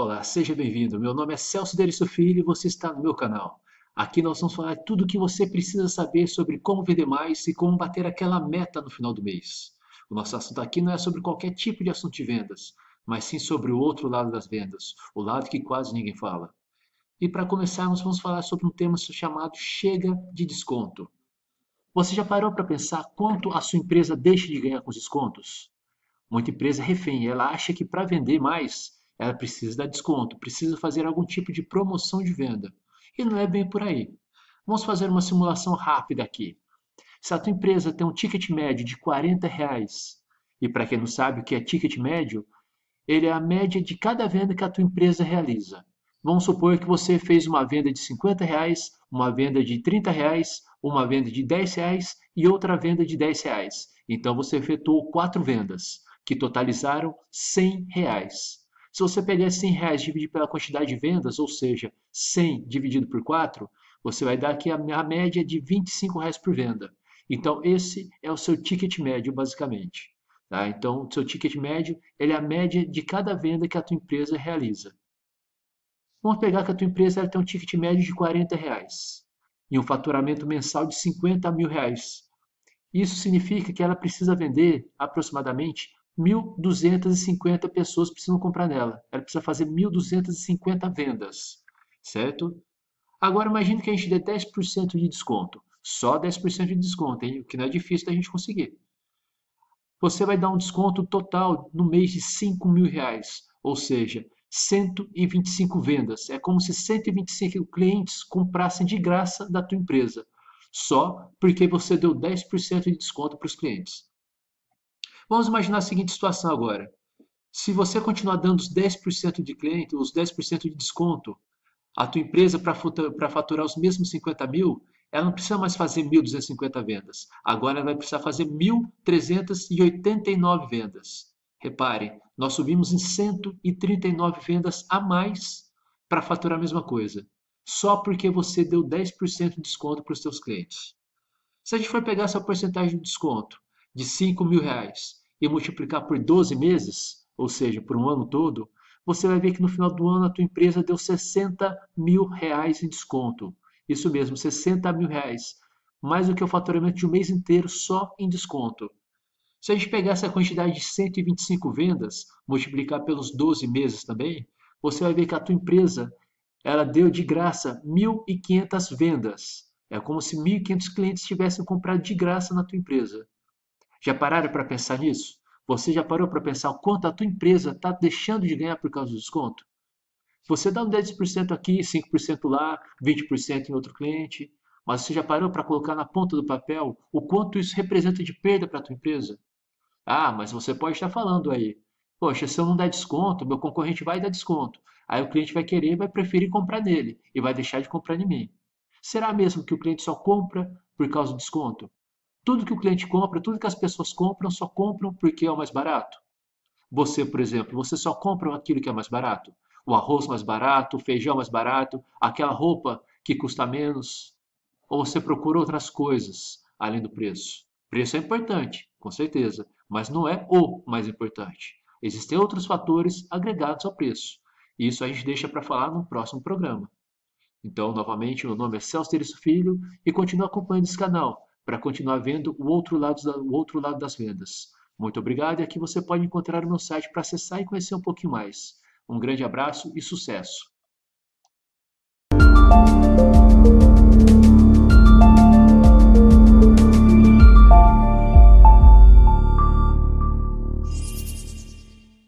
Olá, seja bem-vindo. Meu nome é Celso Derisso Filho e você está no meu canal. Aqui nós vamos falar tudo o que você precisa saber sobre como vender mais e como bater aquela meta no final do mês. O nosso assunto aqui não é sobre qualquer tipo de assunto de vendas, mas sim sobre o outro lado das vendas, o lado que quase ninguém fala. E para começarmos, vamos falar sobre um tema chamado chega de desconto. Você já parou para pensar quanto a sua empresa deixa de ganhar com os descontos? Muita empresa é refém, ela acha que para vender mais ela precisa dar desconto, precisa fazer algum tipo de promoção de venda. E não é bem por aí. Vamos fazer uma simulação rápida aqui. Se a tua empresa tem um ticket médio de 40 reais, e para quem não sabe o que é ticket médio, ele é a média de cada venda que a tua empresa realiza. Vamos supor que você fez uma venda de 50 reais, uma venda de 30 reais, uma venda de 10 reais e outra venda de 10 reais. Então você efetuou quatro vendas, que totalizaram 100 reais. Se você pegar 100 reais dividir pela quantidade de vendas, ou seja, 100 dividido por 4, você vai dar aqui a, a média de 25 reais por venda. Então, esse é o seu ticket médio, basicamente. Tá? Então, o seu ticket médio ele é a média de cada venda que a tua empresa realiza. Vamos pegar que a tua empresa ela tem um ticket médio de 40 reais e um faturamento mensal de 50 mil reais. Isso significa que ela precisa vender aproximadamente 1.250 pessoas precisam comprar nela. Ela precisa fazer 1.250 vendas, certo? Agora imagine que a gente dê 10% de desconto. Só 10% de desconto, hein? o que não é difícil da gente conseguir. Você vai dar um desconto total no mês de 5 mil reais, ou seja, 125 vendas. É como se 125 clientes comprassem de graça da tua empresa, só porque você deu 10% de desconto para os clientes. Vamos imaginar a seguinte situação agora. Se você continuar dando os 10% de cliente, os 10% de desconto, a tua empresa para faturar os mesmos 50 mil, ela não precisa mais fazer 1.250 vendas. Agora ela vai precisar fazer 1.389 vendas. Repare, nós subimos em 139 vendas a mais para faturar a mesma coisa. Só porque você deu 10% de desconto para os seus clientes. Se a gente for pegar essa porcentagem de desconto de 5 mil reais e multiplicar por 12 meses, ou seja, por um ano todo, você vai ver que no final do ano a tua empresa deu 60 mil reais em desconto. Isso mesmo, 60 mil reais. Mais do que o faturamento de um mês inteiro só em desconto. Se a gente pegar essa quantidade de 125 vendas, multiplicar pelos 12 meses também, você vai ver que a tua empresa ela deu de graça 1.500 vendas. É como se 1.500 clientes tivessem comprado de graça na tua empresa. Já pararam para pensar nisso? Você já parou para pensar o quanto a tua empresa está deixando de ganhar por causa do desconto? Você dá um 10% aqui, 5% lá, 20% em outro cliente, mas você já parou para colocar na ponta do papel o quanto isso representa de perda para a tua empresa? Ah, mas você pode estar falando aí, poxa, se eu não der desconto, meu concorrente vai dar desconto. Aí o cliente vai querer e vai preferir comprar nele e vai deixar de comprar em mim. Será mesmo que o cliente só compra por causa do desconto? Tudo que o cliente compra, tudo que as pessoas compram, só compram porque é o mais barato. Você, por exemplo, você só compra aquilo que é mais barato. O arroz mais barato, o feijão mais barato, aquela roupa que custa menos. Ou você procura outras coisas além do preço. Preço é importante, com certeza, mas não é o mais importante. Existem outros fatores agregados ao preço. E isso a gente deixa para falar no próximo programa. Então, novamente, meu nome é Celso Teresso Filho e continue acompanhando esse canal para continuar vendo o outro, lado, o outro lado das vendas. Muito obrigado e aqui você pode encontrar o meu site para acessar e conhecer um pouquinho mais. Um grande abraço e sucesso!